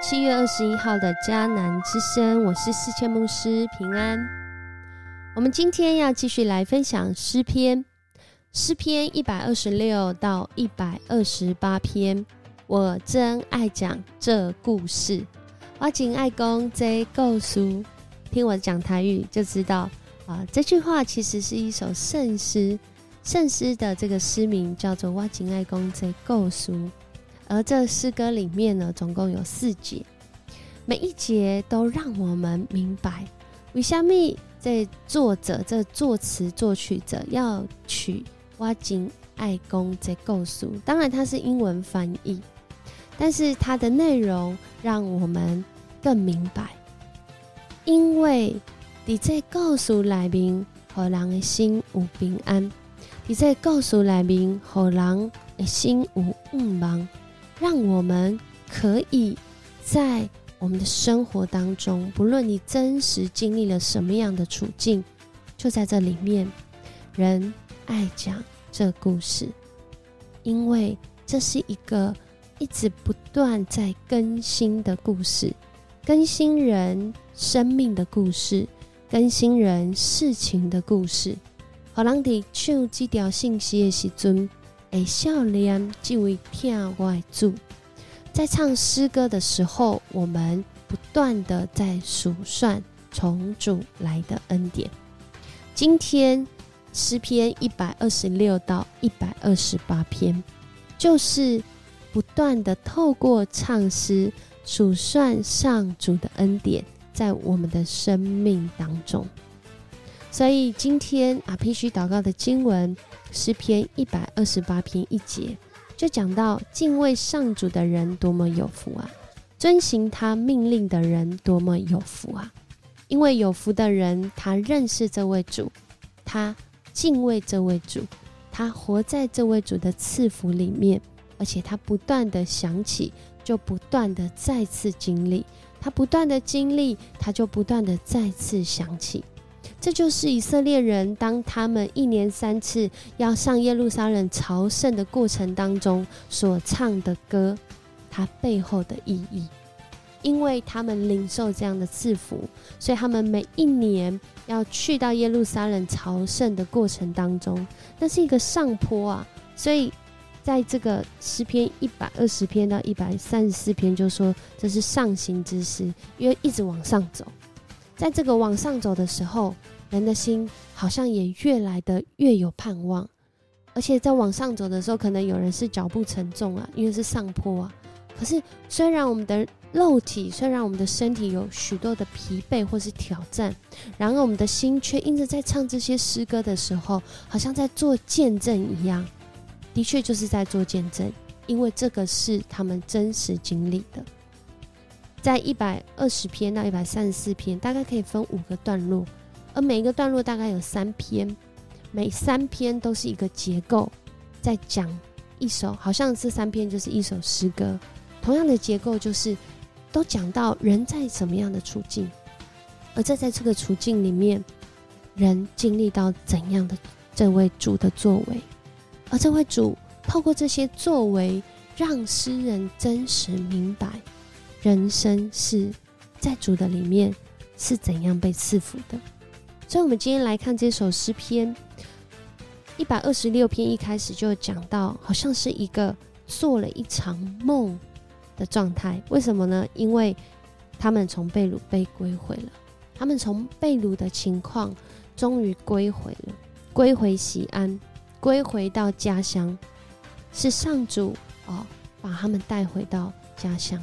七月二十一号的迦南之声，我是四千牧师平安。我们今天要继续来分享诗篇，诗篇一百二十六到一百二十八篇。我真爱讲这故事，我紧爱讲这故事。听我讲台语就知道啊，这句话其实是一首圣诗，圣诗的这个诗名叫做《我紧爱讲这故事》。而这诗歌里面呢，总共有四节，每一节都让我们明白，为什么这作者、这作词作曲者要取“挖井爱公”这构书。当然，它是英文翻译，但是它的内容让我们更明白，因为你在构书里面，和人的心有平安；你在构书里面，和人的心有五望。让我们可以在我们的生活当中，不论你真实经历了什么样的处境，就在这里面，人爱讲这故事，因为这是一个一直不断在更新的故事，更新人生命的故事，更新人事情的故事。好，让你唱这条信息的时阵。诶，笑脸即为片外住。在唱诗歌的时候，我们不断的在数算从主来的恩典。今天诗篇一百二十六到一百二十八篇，就是不断的透过唱诗数算上主的恩典，在我们的生命当中。所以今天啊，必须祷告的经文。诗篇一百二十八篇一节，就讲到敬畏上主的人多么有福啊！遵行他命令的人多么有福啊！因为有福的人，他认识这位主，他敬畏这位主，他活在这位主的赐福里面，而且他不断的想起，就不断的再次经历，他不断的经历，他就不断的再次想起。这就是以色列人当他们一年三次要上耶路撒冷朝圣的过程当中所唱的歌，它背后的意义。因为他们领受这样的赐福，所以他们每一年要去到耶路撒冷朝圣的过程当中，那是一个上坡啊。所以在这个诗篇一百二十篇到一百三十四篇，就说这是上行之诗，因为一直往上走。在这个往上走的时候，人的心好像也越来的越有盼望，而且在往上走的时候，可能有人是脚步沉重啊，因为是上坡啊。可是虽然我们的肉体，虽然我们的身体有许多的疲惫或是挑战，然而我们的心却因着在唱这些诗歌的时候，好像在做见证一样。的确就是在做见证，因为这个是他们真实经历的。在一百二十篇到一百三十四篇，大概可以分五个段落，而每一个段落大概有三篇，每三篇都是一个结构，在讲一首，好像这三篇就是一首诗歌。同样的结构就是都讲到人在什么样的处境，而这在这个处境里面，人经历到怎样的这位主的作为，而这位主透过这些作为，让诗人真实明白。人生是在主的里面是怎样被赐福的？所以，我们今天来看这首诗篇一百二十六篇，一开始就讲到，好像是一个做了一场梦的状态。为什么呢？因为他们从被掳被归回了，他们从被掳的情况终于归回了，归回西安，归回到家乡，是上主哦，把他们带回到家乡。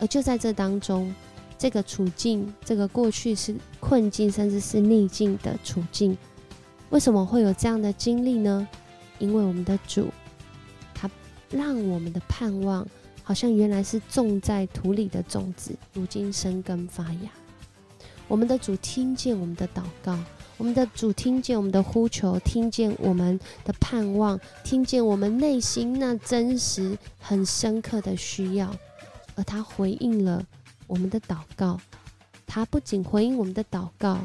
而就在这当中，这个处境，这个过去是困境，甚至是逆境的处境，为什么会有这样的经历呢？因为我们的主，他让我们的盼望，好像原来是种在土里的种子，如今生根发芽。我们的主听见我们的祷告，我们的主听见我们的呼求，听见我们的盼望，听见我们内心那真实、很深刻的需要。而他回应了我们的祷告，他不仅回应我们的祷告，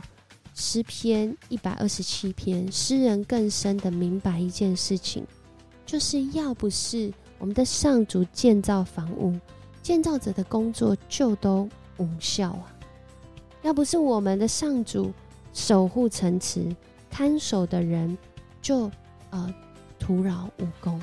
诗篇一百二十七篇，诗人更深的明白一件事情，就是要不是我们的上主建造房屋，建造者的工作就都无效啊！要不是我们的上主守护城池、看守的人，就呃徒劳无功。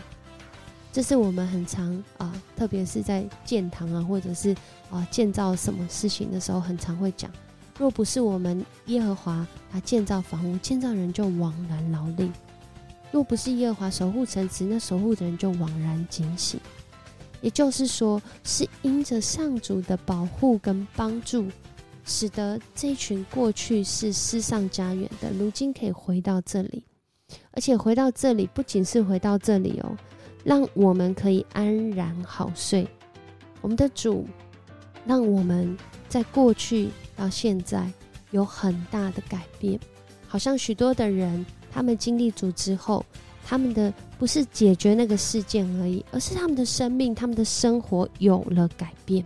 这是我们很常啊，特别是在建堂啊，或者是啊建造什么事情的时候，很常会讲：若不是我们耶和华他建造房屋，建造人就枉然劳力；若不是耶和华守护城池，那守护的人就枉然警醒。也就是说，是因着上主的保护跟帮助，使得这一群过去是失上家园的，如今可以回到这里，而且回到这里不仅是回到这里哦。让我们可以安然好睡。我们的主让我们在过去到现在有很大的改变，好像许多的人，他们经历主之后，他们的不是解决那个事件而已，而是他们的生命、他们的生活有了改变。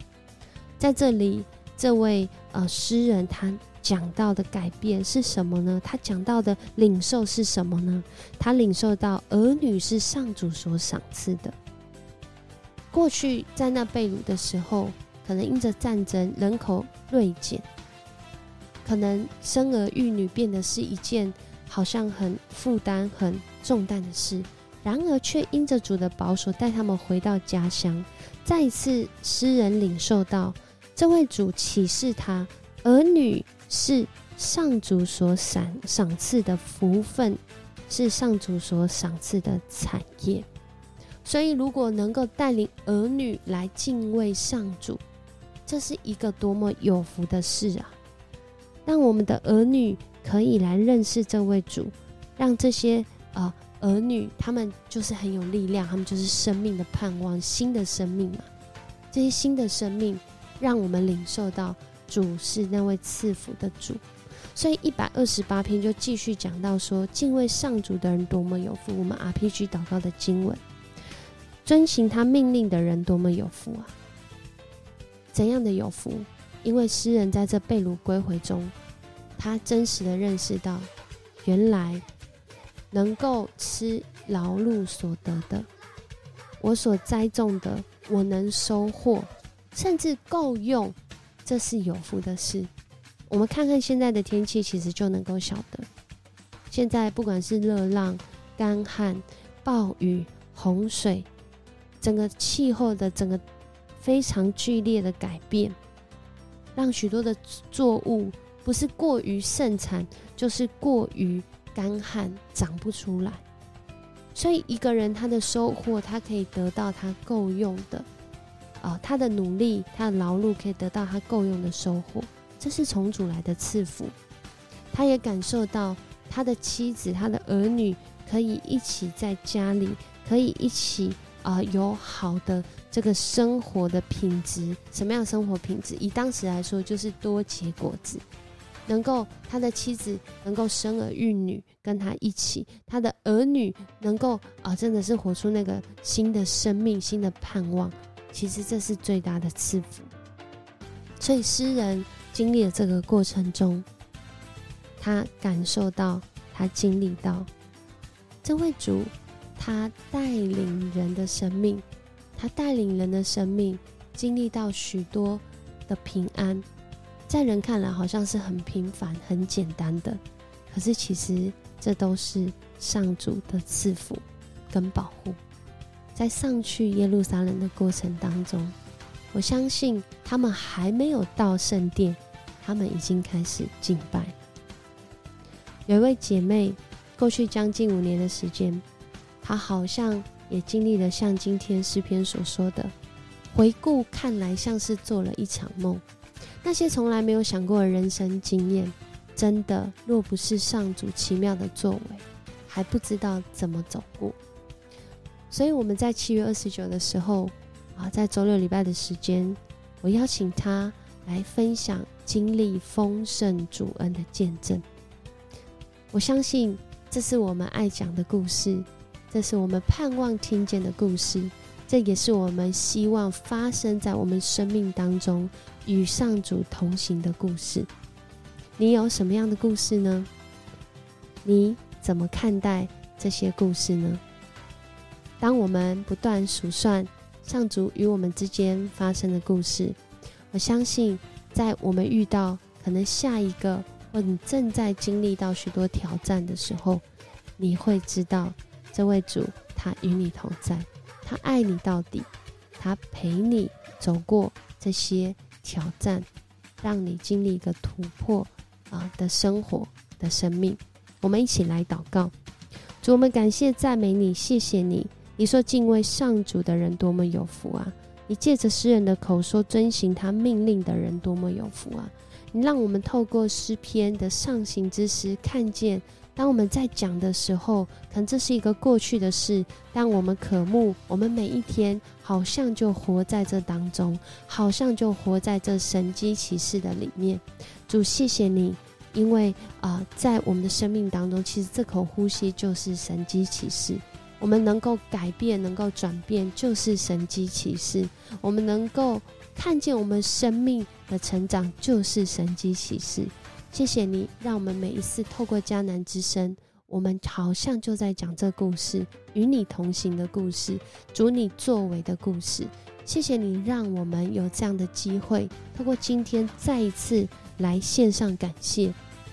在这里，这位呃诗人他。讲到的改变是什么呢？他讲到的领受是什么呢？他领受到儿女是上主所赏赐的。过去在那被掳的时候，可能因着战争人口锐减，可能生儿育女变得是一件好像很负担、很重担的事。然而，却因着主的保守，带他们回到家乡。再一次，诗人领受到这位主启示他儿女。是上主所赏赏赐的福分，是上主所赏赐的产业。所以，如果能够带领儿女来敬畏上主，这是一个多么有福的事啊！让我们的儿女可以来认识这位主，让这些啊儿女他们就是很有力量，他们就是生命的盼望，新的生命嘛。这些新的生命，让我们领受到。主是那位赐福的主，所以一百二十八篇就继续讲到说，敬畏上主的人多么有福。我们 RPG 祷告的经文，遵行他命令的人多么有福啊！怎样的有福？因为诗人在这被掳归回中，他真实的认识到，原来能够吃劳碌所得的，我所栽种的，我能收获，甚至够用。这是有福的事。我们看看现在的天气，其实就能够晓得。现在不管是热浪、干旱、暴雨、洪水，整个气候的整个非常剧烈的改变，让许多的作物不是过于盛产，就是过于干旱，长不出来。所以一个人他的收获，他可以得到他够用的。啊，他的努力，他的劳碌可以得到他够用的收获，这是从主来的赐福。他也感受到他的妻子、他的儿女可以一起在家里，可以一起啊，有好的这个生活的品质。什么样的生活品质？以当时来说，就是多结果子，能够他的妻子能够生儿育女，跟他一起，他的儿女能够啊，真的是活出那个新的生命、新的盼望。其实这是最大的赐福，所以诗人经历了这个过程中，他感受到，他经历到，这位主，他带领人的生命，他带领人的生命经历到许多的平安，在人看来好像是很平凡、很简单的，可是其实这都是上主的赐福跟保护。在上去耶路撒冷的过程当中，我相信他们还没有到圣殿，他们已经开始敬拜。有一位姐妹，过去将近五年的时间，她好像也经历了像今天诗篇所说的，回顾看来像是做了一场梦。那些从来没有想过的人生经验，真的若不是上主奇妙的作为，还不知道怎么走过。所以我们在七月二十九的时候，啊，在周六礼拜的时间，我邀请他来分享经历丰盛主恩的见证。我相信这是我们爱讲的故事，这是我们盼望听见的故事，这也是我们希望发生在我们生命当中与上主同行的故事。你有什么样的故事呢？你怎么看待这些故事呢？当我们不断数算上主与我们之间发生的故事。我相信，在我们遇到可能下一个，或你正在经历到许多挑战的时候，你会知道这位主他与你同在，他爱你到底，他陪你走过这些挑战，让你经历一个突破啊的生活的生命。我们一起来祷告，主，我们感谢赞美你，谢谢你。你说敬畏上主的人多么有福啊！你借着诗人的口说遵行他命令的人多么有福啊！你让我们透过诗篇的上行之诗，看见当我们在讲的时候，可能这是一个过去的事，但我们渴慕，我们每一天好像就活在这当中，好像就活在这神机骑士的里面。主，谢谢你。因为啊，在我们的生命当中，其实这口呼吸就是神机骑士。我们能够改变，能够转变，就是神机骑士。我们能够看见我们生命的成长，就是神机骑士。谢谢你，让我们每一次透过迦南之声，我们好像就在讲这故事，与你同行的故事，主你作为的故事。谢谢你，让我们有这样的机会，透过今天再一次来线上感谢。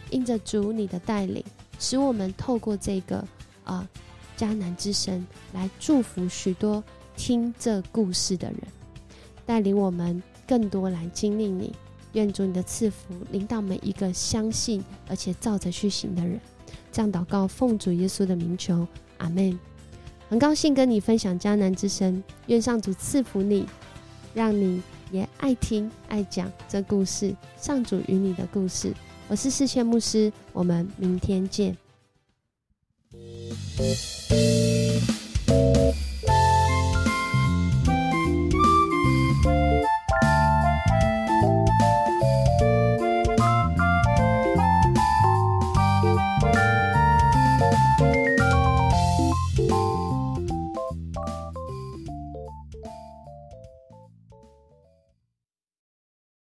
因着主你的带领，使我们透过这个啊迦南之神来祝福许多听这故事的人，带领我们更多来经历你。愿主你的赐福领导每一个相信而且照着去行的人。这样祷告，奉主耶稣的名求，阿门。很高兴跟你分享迦南之声，愿上主赐福你，让你也爱听爱讲这故事，上主与你的故事。我是世谦牧师，我们明天见。Música